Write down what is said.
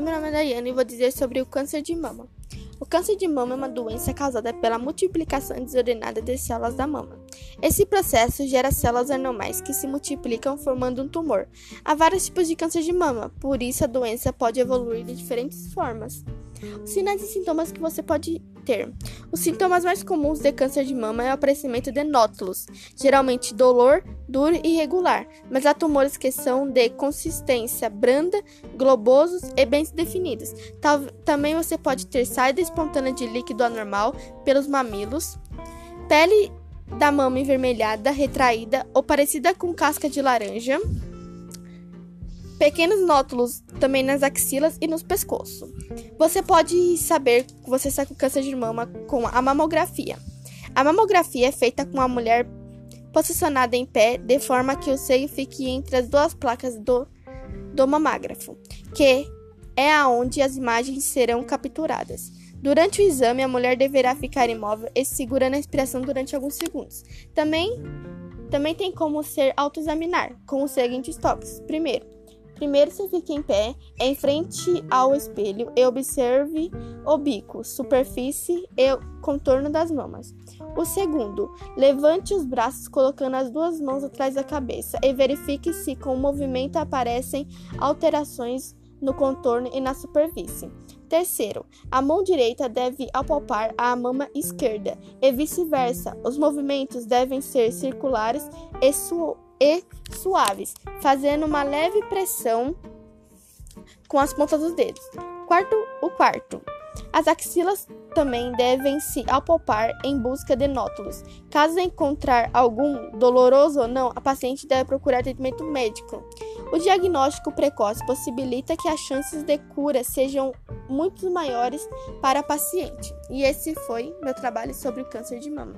Daiane e vou dizer sobre o câncer de mama. O câncer de mama é uma doença causada pela multiplicação desordenada de células da mama. Esse processo gera células anormais que se multiplicam formando um tumor. Há vários tipos de câncer de mama, por isso a doença pode evoluir de diferentes formas. Os sinais e sintomas que você pode ter. Os sintomas mais comuns de câncer de mama é o aparecimento de nódulos, geralmente dolor, duro e irregular, mas há tumores que são de consistência branda, globosos e bem definidos. Também você pode ter saída espontânea de líquido anormal pelos mamilos, pele da mama envermelhada, retraída ou parecida com casca de laranja pequenos nódulos também nas axilas e no pescoço. Você pode saber que você está com câncer de mama com a mamografia. A mamografia é feita com a mulher posicionada em pé, de forma que o seio fique entre as duas placas do, do mamágrafo, que é aonde as imagens serão capturadas. Durante o exame, a mulher deverá ficar imóvel e segurando a respiração durante alguns segundos. Também, também tem como ser autoexaminar, com os seguintes toques. Primeiro, Primeiro, você fique em pé, em frente ao espelho e observe o bico, superfície e contorno das mamas. O segundo, levante os braços colocando as duas mãos atrás da cabeça e verifique se com o movimento aparecem alterações no contorno e na superfície. Terceiro, a mão direita deve apalpar a mama esquerda e vice-versa. Os movimentos devem ser circulares e suaves e suaves, fazendo uma leve pressão com as pontas dos dedos. Quarto, o quarto. As axilas também devem se apalpar em busca de nódulos. Caso encontrar algum, doloroso ou não, a paciente deve procurar atendimento médico. O diagnóstico precoce possibilita que as chances de cura sejam muito maiores para a paciente. E esse foi meu trabalho sobre o câncer de mama.